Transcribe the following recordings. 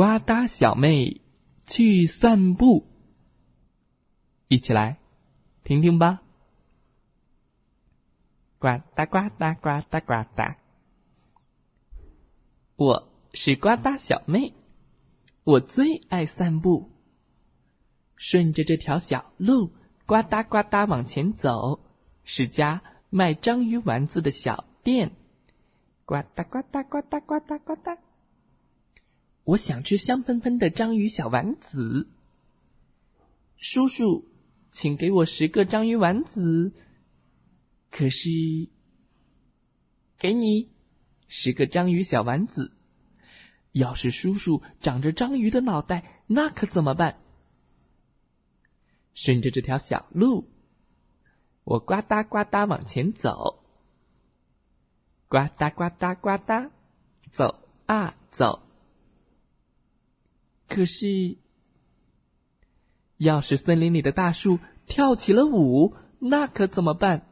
呱嗒小妹去散步，一起来听听吧。呱嗒呱嗒呱嗒呱嗒，我是呱嗒小妹，我最爱散步。顺着这条小路，呱嗒呱嗒往前走，是家卖章鱼丸子的小店。呱嗒呱嗒呱嗒呱嗒呱嗒。我想吃香喷喷的章鱼小丸子。叔叔，请给我十个章鱼丸子。可是，给你十个章鱼小丸子。要是叔叔长着章鱼的脑袋，那可怎么办？顺着这条小路，我呱嗒呱嗒往前走，呱嗒呱嗒呱嗒，走啊走。可是，要是森林里的大树跳起了舞，那可怎么办？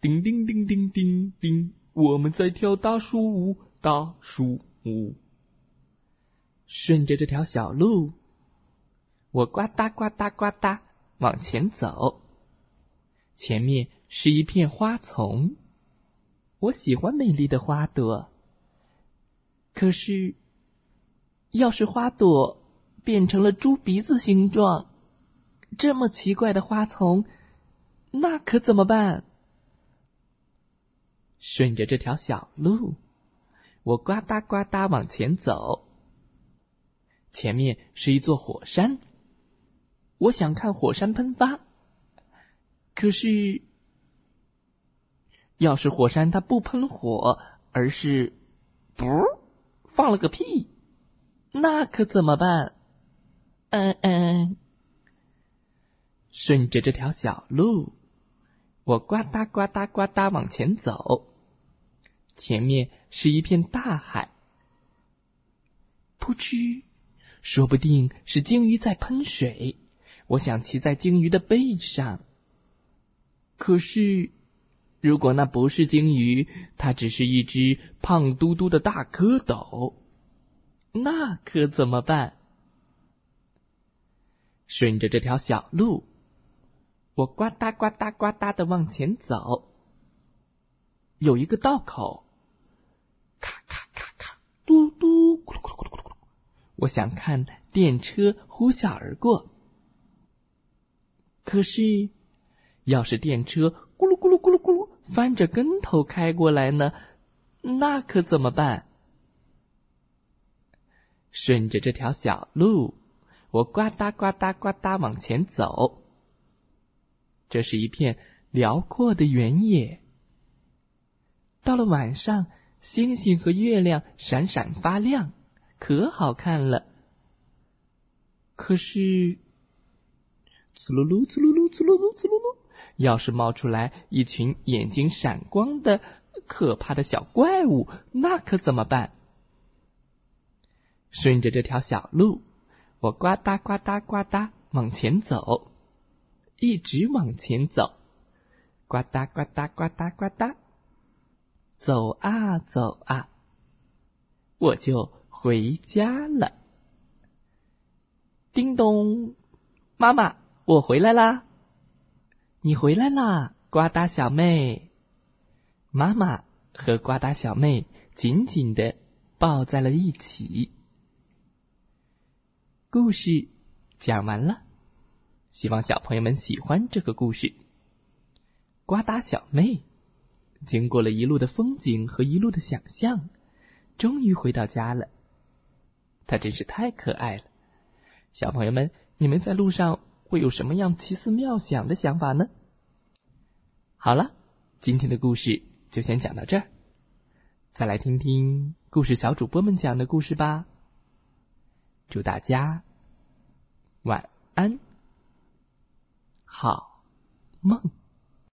叮叮叮叮叮叮，我们在跳大树舞，大树舞。顺着这条小路，我呱嗒呱嗒呱嗒往前走。前面是一片花丛，我喜欢美丽的花朵。可是。要是花朵变成了猪鼻子形状，这么奇怪的花丛，那可怎么办？顺着这条小路，我呱嗒呱嗒往前走。前面是一座火山，我想看火山喷发。可是，要是火山它不喷火，而是不放了个屁。那可怎么办？嗯嗯，顺着这条小路，我呱嗒呱嗒呱嗒往前走。前面是一片大海，噗嗤，说不定是鲸鱼在喷水。我想骑在鲸鱼的背上。可是，如果那不是鲸鱼，它只是一只胖嘟嘟的大蝌蚪。那可怎么办？顺着这条小路，我呱嗒呱嗒呱嗒的往前走。有一个道口，咔咔咔咔，嘟嘟，咕噜咕噜咕噜咕噜。我想看电车呼啸而过。可是，要是电车咕噜咕噜咕噜咕噜翻着跟头开过来呢？那可怎么办？顺着这条小路，我呱嗒呱嗒呱嗒往前走。这是一片辽阔的原野。到了晚上，星星和月亮闪闪发亮，可好看了。可是，呲噜噜，呲噜噜，呲噜噜，呲噜噜，要是冒出来一群眼睛闪光的可怕的小怪物，那可怎么办？顺着这条小路，我呱嗒呱嗒呱嗒往前走，一直往前走，呱嗒呱嗒呱嗒呱嗒，走啊走啊，我就回家了。叮咚，妈妈，我回来啦！你回来啦，呱嗒小妹。妈妈和呱嗒小妹紧紧的抱在了一起。故事讲完了，希望小朋友们喜欢这个故事。呱嗒小妹经过了一路的风景和一路的想象，终于回到家了。她真是太可爱了。小朋友们，你们在路上会有什么样奇思妙想的想法呢？好了，今天的故事就先讲到这儿，再来听听故事小主播们讲的故事吧。祝大家晚安，好梦。